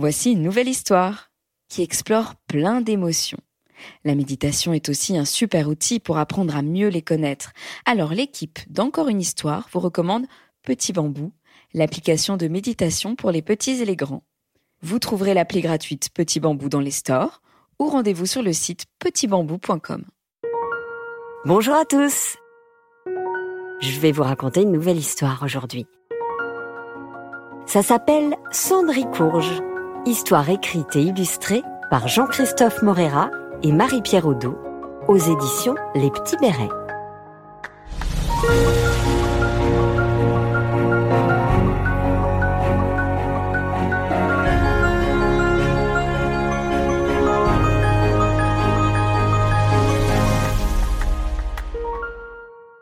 Voici une nouvelle histoire qui explore plein d'émotions. La méditation est aussi un super outil pour apprendre à mieux les connaître. Alors l'équipe d'Encore une histoire vous recommande Petit Bambou, l'application de méditation pour les petits et les grands. Vous trouverez l'appli gratuite Petit Bambou dans les stores ou rendez-vous sur le site petitbambou.com. Bonjour à tous Je vais vous raconter une nouvelle histoire aujourd'hui. Ça s'appelle Cendricourge, histoire écrite et illustrée par Jean-Christophe Morera et Marie-Pierre Audot aux éditions Les Petits Bérets.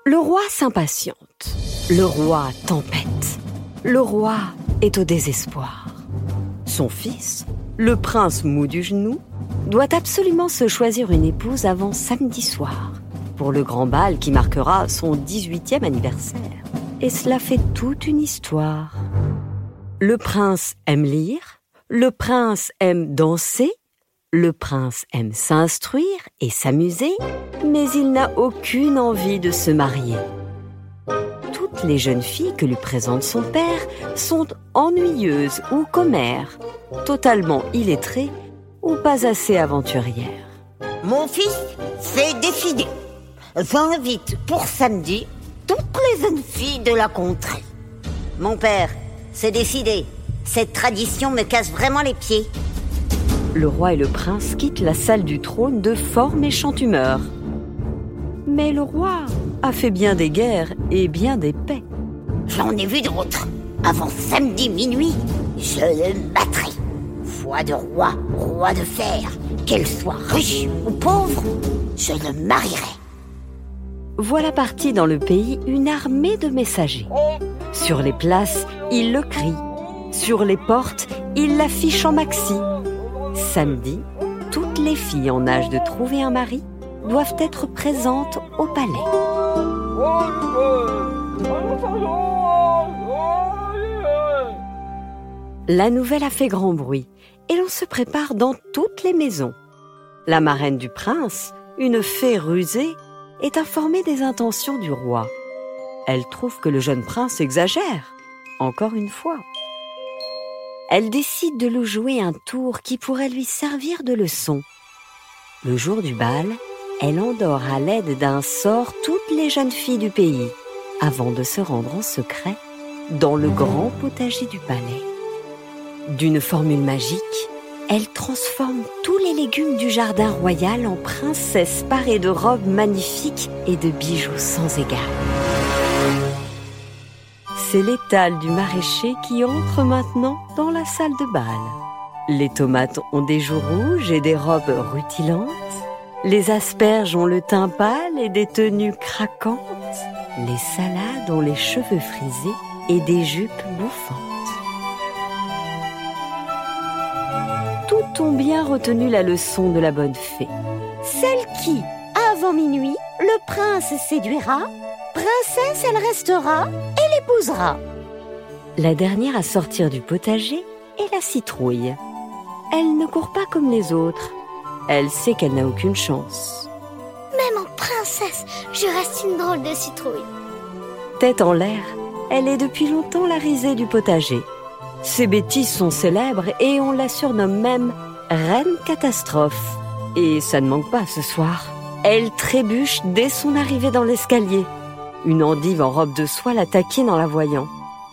Le roi s'impatiente. Le roi tempête. Le roi est au désespoir. Son fils, le prince mou du genou, doit absolument se choisir une épouse avant samedi soir, pour le grand bal qui marquera son 18e anniversaire. Et cela fait toute une histoire. Le prince aime lire, le prince aime danser, le prince aime s'instruire et s'amuser, mais il n'a aucune envie de se marier. Toutes les jeunes filles que lui présente son père sont ennuyeuses ou commères, totalement illettrées ou pas assez aventurières. Mon fils, c'est décidé. J'invite pour samedi toutes les jeunes filles de la contrée. Mon père, c'est décidé. Cette tradition me casse vraiment les pieds le roi et le prince quittent la salle du trône de fort méchante humeur. Mais le roi a fait bien des guerres et bien des paix. J'en ai vu d'autres. Avant samedi minuit, je le battrai. Foi de roi, roi de fer, qu'elle soit riche ou pauvre, je le marierai. Voilà parti dans le pays une armée de messagers. Sur les places, il le crie. Sur les portes, il l'affiche en maxi. Samedi, toutes les filles en âge de trouver un mari doivent être présentes au palais. La nouvelle a fait grand bruit et l'on se prépare dans toutes les maisons. La marraine du prince, une fée rusée, est informée des intentions du roi. Elle trouve que le jeune prince exagère, encore une fois elle décide de lui jouer un tour qui pourrait lui servir de leçon. Le jour du bal, elle endort à l'aide d'un sort les jeunes filles du pays, avant de se rendre en secret dans le grand potager du palais. D'une formule magique, elle transforme tous les légumes du jardin royal en princesses parées de robes magnifiques et de bijoux sans égard c'est l'étal du maraîcher qui entre maintenant dans la salle de bal. Les tomates ont des joues rouges et des robes rutilantes. Les asperges ont le teint pâle et des tenues craquantes. Les salades ont les cheveux frisés et des jupes bouffantes. Tout ont bien retenu la leçon de la bonne fée. Celle qui, avant minuit, le prince séduira, princesse elle restera et l'épousera. La dernière à sortir du potager est la citrouille. Elle ne court pas comme les autres. Elle sait qu'elle n'a aucune chance. Même en princesse, je reste une drôle de citrouille. Tête en l'air, elle est depuis longtemps la risée du potager. Ses bêtises sont célèbres et on la surnomme même Reine Catastrophe. Et ça ne manque pas ce soir. Elle trébuche dès son arrivée dans l'escalier. Une endive en robe de soie la taquine en la voyant.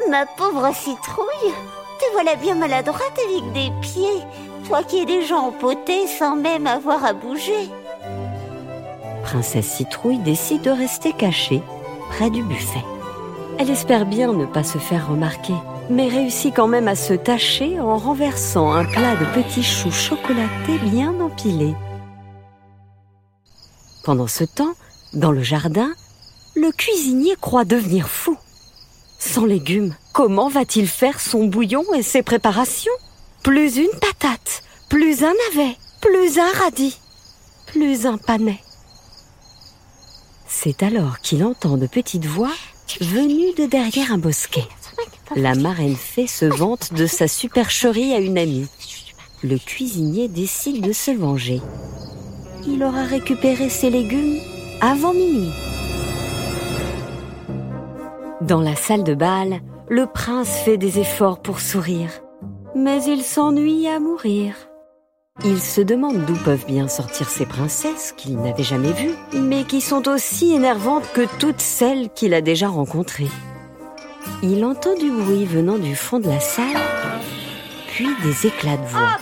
Ma pauvre citrouille, te voilà bien maladroite avec des pieds, toi qui es déjà empotée sans même avoir à bouger. Princesse Citrouille décide de rester cachée près du buffet. Elle espère bien ne pas se faire remarquer, mais réussit quand même à se tâcher en renversant un plat de petits choux chocolatés bien empilés. Pendant ce temps, dans le jardin, le cuisinier croit devenir fou. Sans légumes, comment va-t-il faire son bouillon et ses préparations? Plus une patate, plus un navet, plus un radis, plus un panais. C'est alors qu'il entend de petites voix venues de derrière un bosquet. La marraine fée se vante de sa supercherie à une amie. Le cuisinier décide de se venger. Il aura récupéré ses légumes avant minuit. Dans la salle de bal, le prince fait des efforts pour sourire, mais il s'ennuie à mourir. Il se demande d'où peuvent bien sortir ces princesses qu'il n'avait jamais vues, mais qui sont aussi énervantes que toutes celles qu'il a déjà rencontrées. Il entend du bruit venant du fond de la salle, puis des éclats de voix.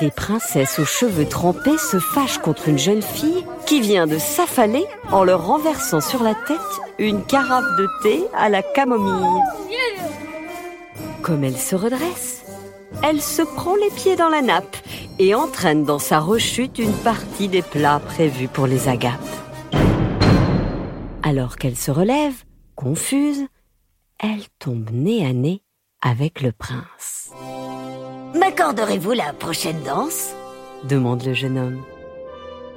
Des princesses aux cheveux trempés se fâchent contre une jeune fille qui vient de s'affaler en leur renversant sur la tête une carafe de thé à la camomille. Comme elle se redresse, elle se prend les pieds dans la nappe et entraîne dans sa rechute une partie des plats prévus pour les agapes. Alors qu'elle se relève, confuse, elle tombe nez à nez avec le prince. M'accorderez-vous la prochaine danse? demande le jeune homme.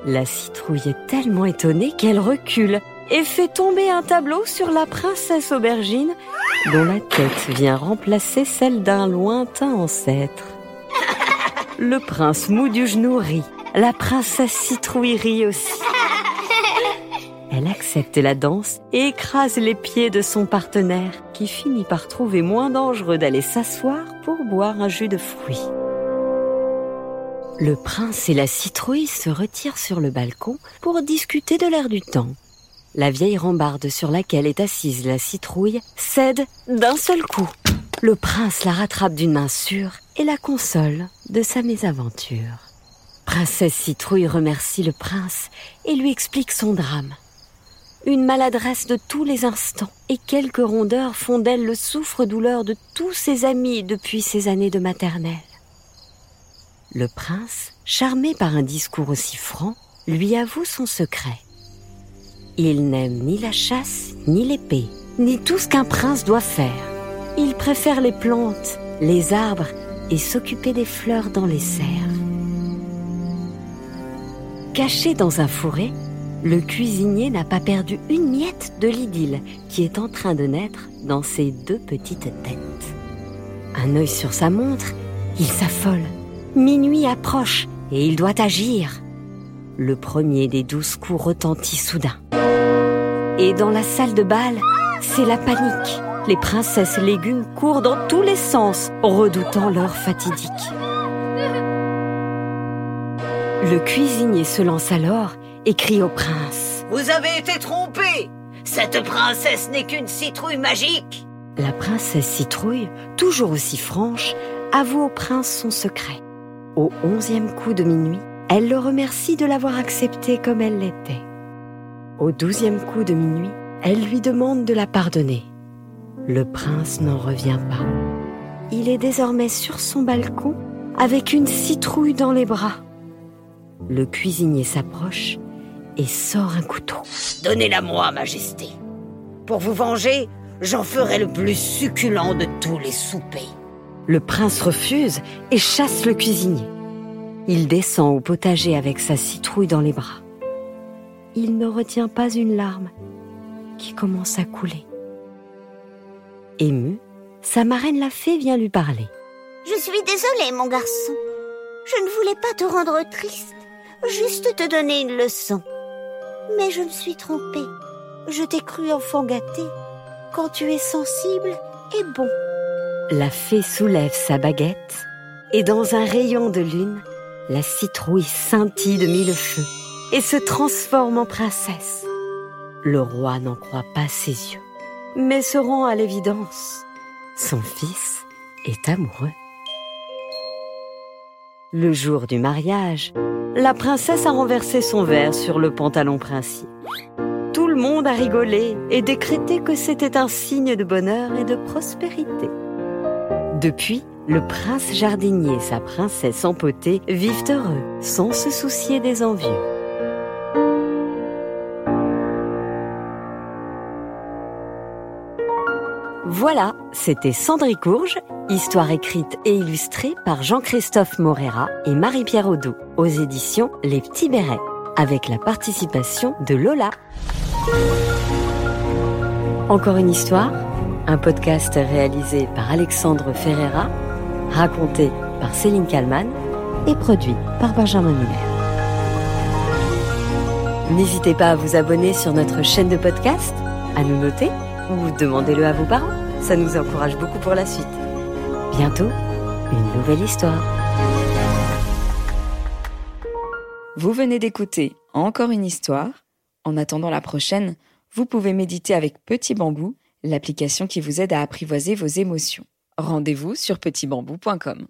La citrouille est tellement étonnée qu'elle recule et fait tomber un tableau sur la princesse aubergine dont la tête vient remplacer celle d'un lointain ancêtre. Le prince mou du genou rit, la princesse citrouille rit aussi. Elle accepte la danse et écrase les pieds de son partenaire, qui finit par trouver moins dangereux d'aller s'asseoir pour boire un jus de fruits. Le prince et la citrouille se retirent sur le balcon pour discuter de l'air du temps. La vieille rambarde sur laquelle est assise la citrouille cède d'un seul coup. Le prince la rattrape d'une main sûre et la console de sa mésaventure. Princesse Citrouille remercie le prince et lui explique son drame une maladresse de tous les instants, et quelques rondeurs font d'elle le souffre-douleur de tous ses amis depuis ses années de maternelle. Le prince, charmé par un discours aussi franc, lui avoue son secret. Il n'aime ni la chasse, ni l'épée, ni tout ce qu'un prince doit faire. Il préfère les plantes, les arbres et s'occuper des fleurs dans les serres. Caché dans un fourré, le cuisinier n'a pas perdu une miette de l'idylle qui est en train de naître dans ses deux petites têtes. Un œil sur sa montre, il s'affole. Minuit approche et il doit agir. Le premier des douze coups retentit soudain. Et dans la salle de bal, c'est la panique. Les princesses légumes courent dans tous les sens, redoutant l'heure fatidique. Le cuisinier se lance alors et crie au prince. Vous avez été trompé Cette princesse n'est qu'une citrouille magique La princesse citrouille, toujours aussi franche, avoue au prince son secret. Au onzième coup de minuit, elle le remercie de l'avoir accepté comme elle l'était. Au douzième coup de minuit, elle lui demande de la pardonner. Le prince n'en revient pas. Il est désormais sur son balcon avec une citrouille dans les bras. Le cuisinier s'approche et sort un couteau. Donnez-la-moi, Majesté. Pour vous venger, j'en ferai le plus succulent de tous les soupers. Le prince refuse et chasse le cuisinier. Il descend au potager avec sa citrouille dans les bras. Il ne retient pas une larme qui commence à couler. Ému, sa marraine la fée vient lui parler. Je suis désolée, mon garçon. Je ne voulais pas te rendre triste, juste te donner une leçon. Mais je me suis trompée. Je t'ai cru enfant gâté. Quand tu es sensible et bon. La fée soulève sa baguette et dans un rayon de lune, la citrouille scintille de mille feux et se transforme en princesse. Le roi n'en croit pas ses yeux, mais se rend à l'évidence. Son fils est amoureux. Le jour du mariage, la princesse a renversé son verre sur le pantalon princier. Tout le monde a rigolé et décrété que c'était un signe de bonheur et de prospérité. Depuis, le prince jardinier et sa princesse empotée vivent heureux, sans se soucier des envieux. Voilà, c'était Cendricourge, histoire écrite et illustrée par Jean-Christophe Morera et Marie-Pierre Audou, aux éditions Les Petits Bérets, avec la participation de Lola. Encore une histoire? Un podcast réalisé par Alexandre Ferreira, raconté par Céline Kalman et produit par Benjamin Muller. N'hésitez pas à vous abonner sur notre chaîne de podcast, à nous noter ou demandez-le à vos parents. Ça nous encourage beaucoup pour la suite. Bientôt, une nouvelle histoire. Vous venez d'écouter encore une histoire. En attendant la prochaine, vous pouvez méditer avec Petit Bambou, l'application qui vous aide à apprivoiser vos émotions. Rendez-vous sur petitbambou.com.